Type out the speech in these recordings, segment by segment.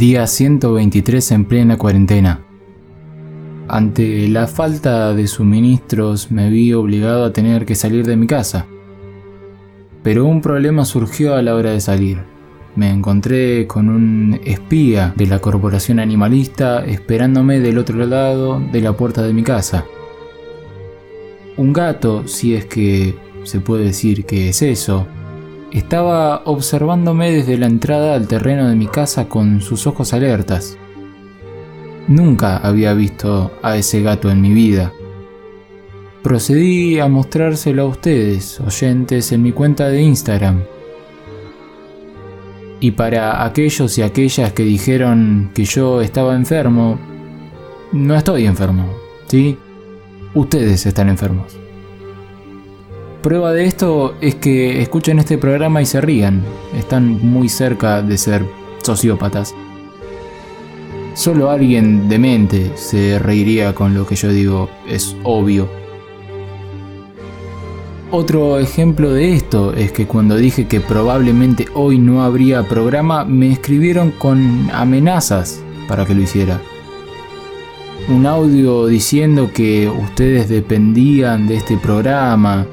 Día 123 en plena cuarentena. Ante la falta de suministros me vi obligado a tener que salir de mi casa. Pero un problema surgió a la hora de salir. Me encontré con un espía de la corporación animalista esperándome del otro lado de la puerta de mi casa. Un gato, si es que se puede decir que es eso, estaba observándome desde la entrada al terreno de mi casa con sus ojos alertas. Nunca había visto a ese gato en mi vida. Procedí a mostrárselo a ustedes, oyentes, en mi cuenta de Instagram. Y para aquellos y aquellas que dijeron que yo estaba enfermo, no estoy enfermo, ¿sí? Ustedes están enfermos. Prueba de esto es que escuchen este programa y se rían. Están muy cerca de ser sociópatas. Solo alguien demente se reiría con lo que yo digo, es obvio. Otro ejemplo de esto es que cuando dije que probablemente hoy no habría programa, me escribieron con amenazas para que lo hiciera. Un audio diciendo que ustedes dependían de este programa,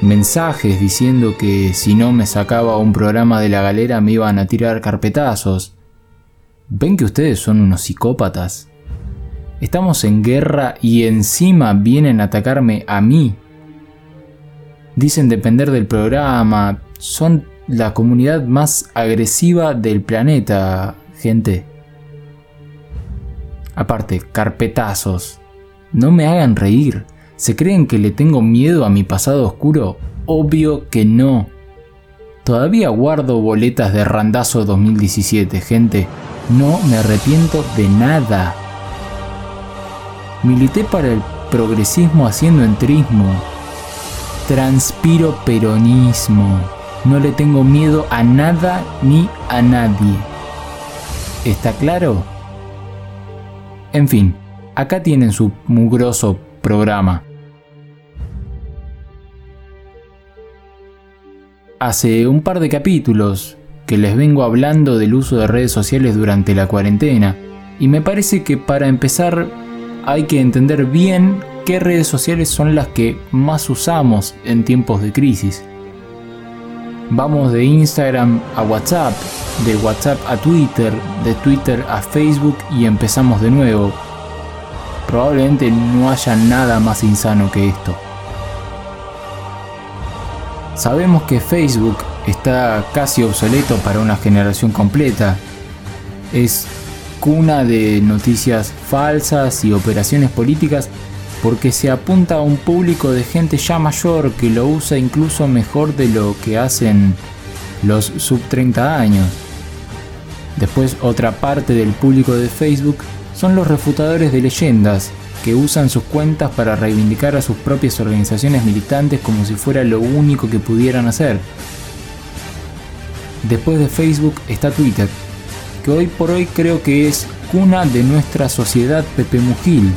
mensajes diciendo que si no me sacaba un programa de la galera me iban a tirar carpetazos. ¿Ven que ustedes son unos psicópatas? Estamos en guerra y encima vienen a atacarme a mí. Dicen depender del programa, son la comunidad más agresiva del planeta, gente. Aparte, carpetazos. No me hagan reír. ¿Se creen que le tengo miedo a mi pasado oscuro? Obvio que no. Todavía guardo boletas de Randazo 2017, gente. No me arrepiento de nada. Milité para el progresismo haciendo entrismo. Transpiro peronismo. No le tengo miedo a nada ni a nadie. ¿Está claro? En fin, acá tienen su mugroso programa. Hace un par de capítulos que les vengo hablando del uso de redes sociales durante la cuarentena y me parece que para empezar hay que entender bien qué redes sociales son las que más usamos en tiempos de crisis. Vamos de Instagram a WhatsApp, de WhatsApp a Twitter, de Twitter a Facebook y empezamos de nuevo. Probablemente no haya nada más insano que esto. Sabemos que Facebook está casi obsoleto para una generación completa. Es cuna de noticias falsas y operaciones políticas porque se apunta a un público de gente ya mayor que lo usa incluso mejor de lo que hacen los sub 30 años. Después otra parte del público de Facebook son los refutadores de leyendas, usan sus cuentas para reivindicar a sus propias organizaciones militantes como si fuera lo único que pudieran hacer. Después de Facebook está Twitter, que hoy por hoy creo que es cuna de nuestra sociedad Pepe Mujil,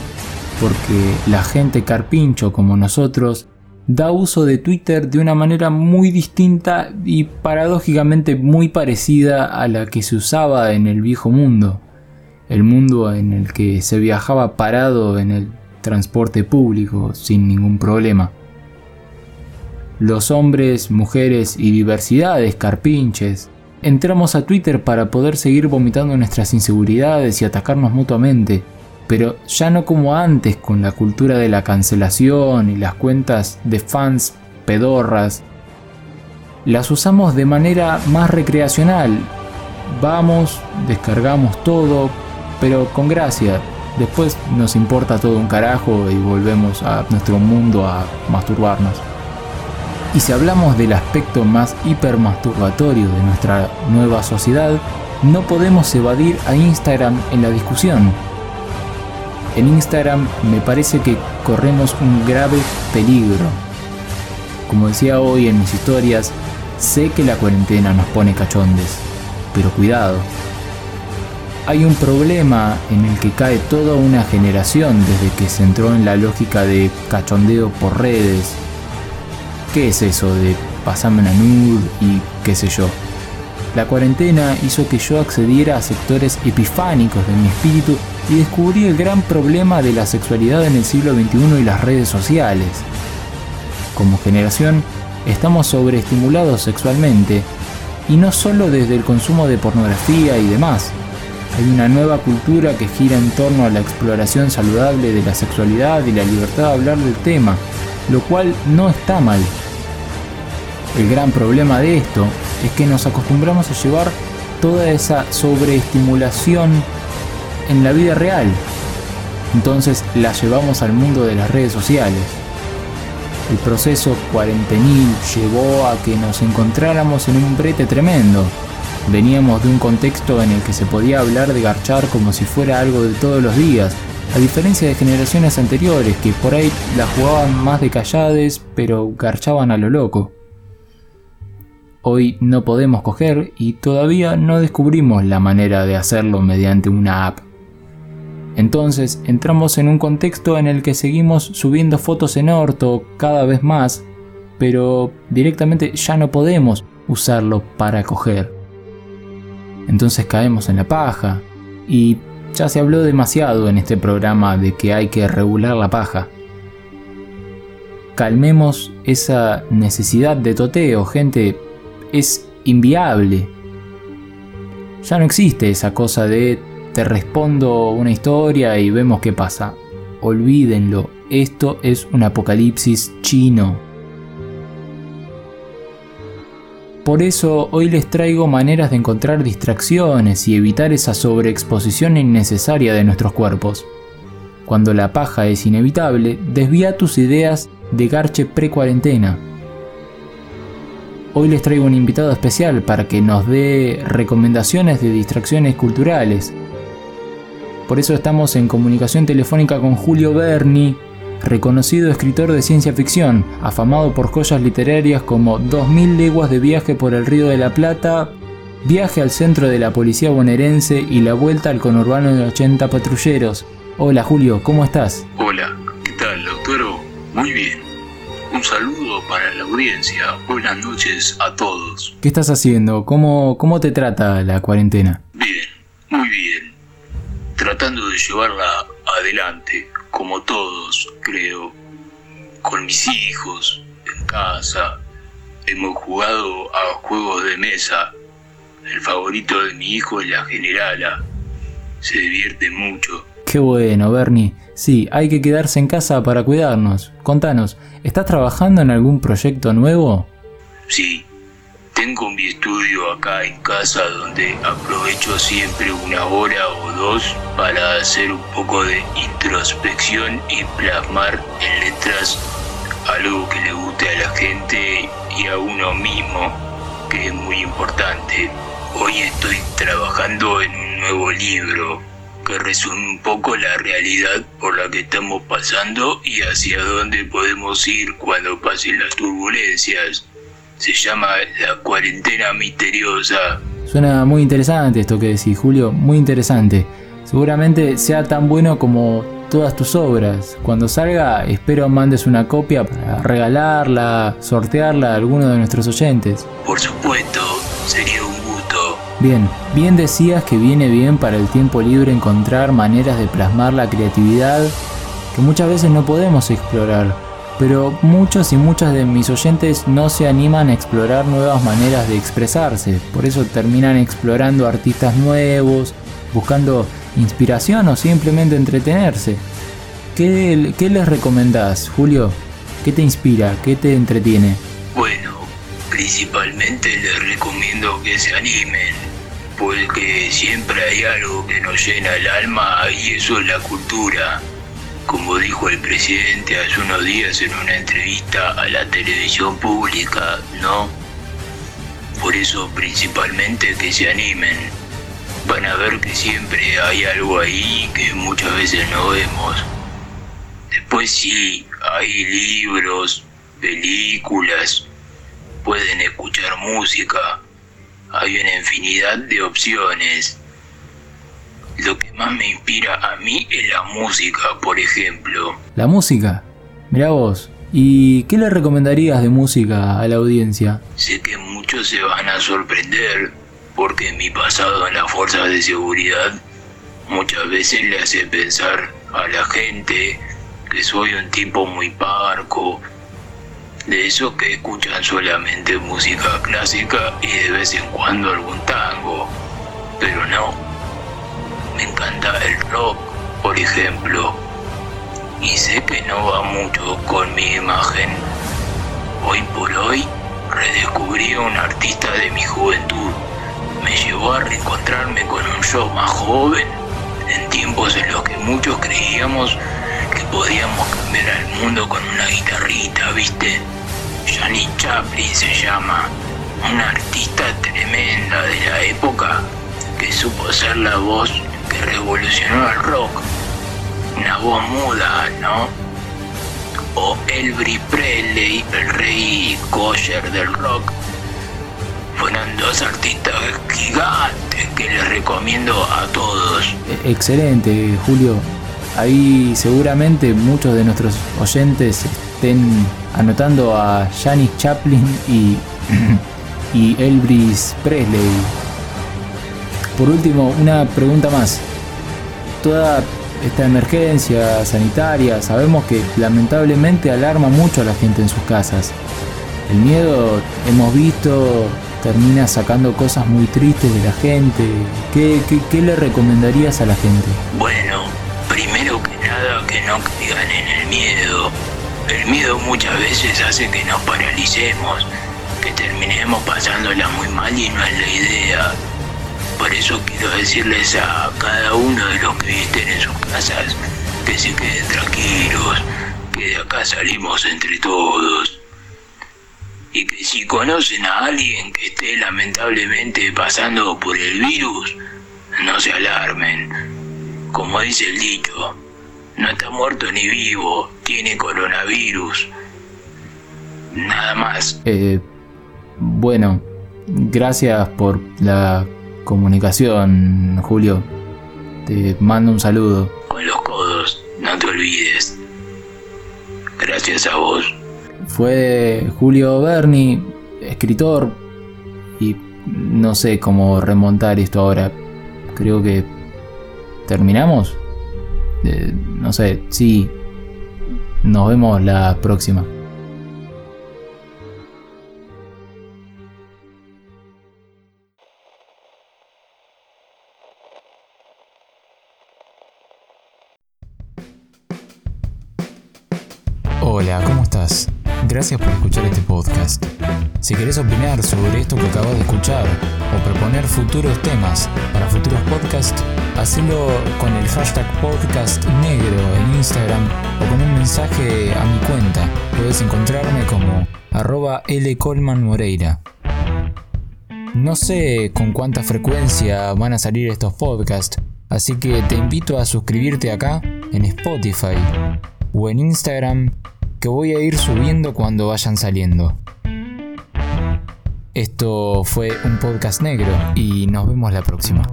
porque la gente carpincho como nosotros da uso de Twitter de una manera muy distinta y paradójicamente muy parecida a la que se usaba en el viejo mundo el mundo en el que se viajaba parado en el transporte público sin ningún problema. Los hombres, mujeres y diversidades carpinches entramos a Twitter para poder seguir vomitando nuestras inseguridades y atacarnos mutuamente, pero ya no como antes con la cultura de la cancelación y las cuentas de fans pedorras. Las usamos de manera más recreacional. Vamos, descargamos todo, pero con gracia. Después nos importa todo un carajo y volvemos a nuestro mundo a masturbarnos. Y si hablamos del aspecto más hipermasturbatorio de nuestra nueva sociedad, no podemos evadir a Instagram en la discusión. En Instagram me parece que corremos un grave peligro. Como decía hoy en mis historias, sé que la cuarentena nos pone cachondes, pero cuidado. Hay un problema en el que cae toda una generación desde que se entró en la lógica de cachondeo por redes, ¿Qué es eso de pasarme una nude y qué sé yo? La cuarentena hizo que yo accediera a sectores epifánicos de mi espíritu y descubrí el gran problema de la sexualidad en el siglo XXI y las redes sociales. Como generación, estamos sobreestimulados sexualmente, y no solo desde el consumo de pornografía y demás. Hay una nueva cultura que gira en torno a la exploración saludable de la sexualidad y la libertad de hablar del tema, lo cual no está mal. El gran problema de esto es que nos acostumbramos a llevar toda esa sobreestimulación en la vida real. Entonces la llevamos al mundo de las redes sociales. El proceso cuarentenil llevó a que nos encontráramos en un brete tremendo. Veníamos de un contexto en el que se podía hablar de garchar como si fuera algo de todos los días, a diferencia de generaciones anteriores que por ahí la jugaban más de callades, pero garchaban a lo loco. Hoy no podemos coger y todavía no descubrimos la manera de hacerlo mediante una app. Entonces entramos en un contexto en el que seguimos subiendo fotos en orto cada vez más, pero directamente ya no podemos usarlo para coger. Entonces caemos en la paja y ya se habló demasiado en este programa de que hay que regular la paja. Calmemos esa necesidad de toteo, gente. Es inviable. Ya no existe esa cosa de te respondo una historia y vemos qué pasa. Olvídenlo, esto es un apocalipsis chino. Por eso hoy les traigo maneras de encontrar distracciones y evitar esa sobreexposición innecesaria de nuestros cuerpos. Cuando la paja es inevitable, desvía tus ideas de garche pre-cuarentena. Hoy les traigo un invitado especial para que nos dé recomendaciones de distracciones culturales. Por eso estamos en comunicación telefónica con Julio Berni, reconocido escritor de ciencia ficción, afamado por joyas literarias como 2000 leguas de viaje por el Río de la Plata, Viaje al centro de la policía bonaerense y la vuelta al conurbano de 80 patrulleros. Hola Julio, ¿cómo estás? Hola, ¿qué tal, doctor? Muy bien. Un saludo para la audiencia. Buenas noches a todos. ¿Qué estás haciendo? ¿Cómo, cómo te trata la cuarentena? Bien, muy bien. Tratando de llevarla adelante como todos, creo, con mis hijos, en casa. Hemos jugado a juegos de mesa. El favorito de mi hijo es la generala. Se divierte mucho. Qué bueno, Bernie. Sí, hay que quedarse en casa para cuidarnos. Contanos, ¿estás trabajando en algún proyecto nuevo? Sí, tengo mi estudio acá en casa donde aprovecho siempre una hora o dos para hacer un poco de introspección y plasmar en letras algo que le guste a la gente y a uno mismo, que es muy importante. Hoy estoy trabajando en un nuevo libro que resume un poco la realidad por la que estamos pasando y hacia dónde podemos ir cuando pasen las turbulencias se llama La cuarentena misteriosa. Suena muy interesante esto que decís, Julio, muy interesante. Seguramente sea tan bueno como todas tus obras. Cuando salga, espero mandes una copia para regalarla, sortearla a alguno de nuestros oyentes. Por supuesto, sería un gusto. Bien, bien decías que viene bien para el tiempo libre encontrar maneras de plasmar la creatividad que muchas veces no podemos explorar pero muchos y muchas de mis oyentes no se animan a explorar nuevas maneras de expresarse, por eso terminan explorando artistas nuevos, buscando inspiración o simplemente entretenerse. ¿Qué, qué les recomendás, Julio? ¿Qué te inspira? ¿Qué te entretiene? Bueno, principalmente les recomiendo que se animen, porque siempre hay algo que nos llena el alma y eso es la cultura. Como dijo el presidente hace unos días en una entrevista a la televisión pública, ¿no? Por eso principalmente que se animen. Van a ver que siempre hay algo ahí que muchas veces no vemos. Después sí, hay libros, películas, pueden escuchar música, hay una infinidad de opciones. Lo que más me inspira a mí es la música, por ejemplo. La música. Mira vos. ¿Y qué le recomendarías de música a la audiencia? Sé que muchos se van a sorprender porque mi pasado en las fuerzas de seguridad muchas veces le hace pensar a la gente que soy un tipo muy parco, de esos que escuchan solamente música clásica y de vez en cuando algún tango. Pero no, me encanta el rock, por ejemplo, y sé que no va mucho con mi imagen. Hoy por hoy redescubrí a un artista de mi juventud. Me llevó a reencontrarme con un yo más joven, en tiempos en los que muchos creíamos que podíamos cambiar al mundo con una guitarrita, ¿viste? Janis Chaplin se llama, una artista tremenda de la época que supo ser la voz que revolucionó el rock. Una voz muda, ¿no? O Elvis Presley, el rey kosher del rock. Fueron dos artistas gigantes que les recomiendo a todos. E-, excelente, Julio. Ahí seguramente muchos de nuestros oyentes estén anotando a Janis Chaplin y, y Elvis Presley. Por último, una pregunta más. Toda esta emergencia sanitaria sabemos que lamentablemente alarma mucho a la gente en sus casas. El miedo, hemos visto, termina sacando cosas muy tristes de la gente. ¿Qué, le recomendarías a la gente? Bueno, primero que nada que no caigan en el miedo. El miedo muchas veces hace que nos paralicemos, que terminemos pasándola muy mal y no es la idea. Por eso quiero decirles a cada uno de los que visten en sus casas que se queden tranquilos, que de acá salimos entre todos. Y que si conocen a alguien que esté lamentablemente pasando por el virus, no se alarmen. Como dice el dicho, no está muerto ni vivo, tiene coronavirus. Nada más. Eh, bueno, gracias por la comunicación, Julio. Te mando un saludo. Con los codos, no te olvides. Gracias a vos. Fue Julio Berni, escritor, y no sé cómo remontar esto ahora. Creo que terminamos. Eh, no sé, sí. Nos vemos la próxima. Hola, ¿cómo estás? Gracias por escuchar este podcast. Si querés opinar sobre esto que acabas de escuchar o proponer futuros temas para futuros podcasts, hacelo con el hashtag podcast negro en Instagram o con un mensaje a mi cuenta. Puedes encontrarme como arroba Moreira. No sé con cuánta frecuencia van a salir estos podcasts, así que te invito a suscribirte acá en Spotify o en Instagram que voy a ir subiendo cuando vayan saliendo. Esto fue un podcast negro y nos vemos la próxima.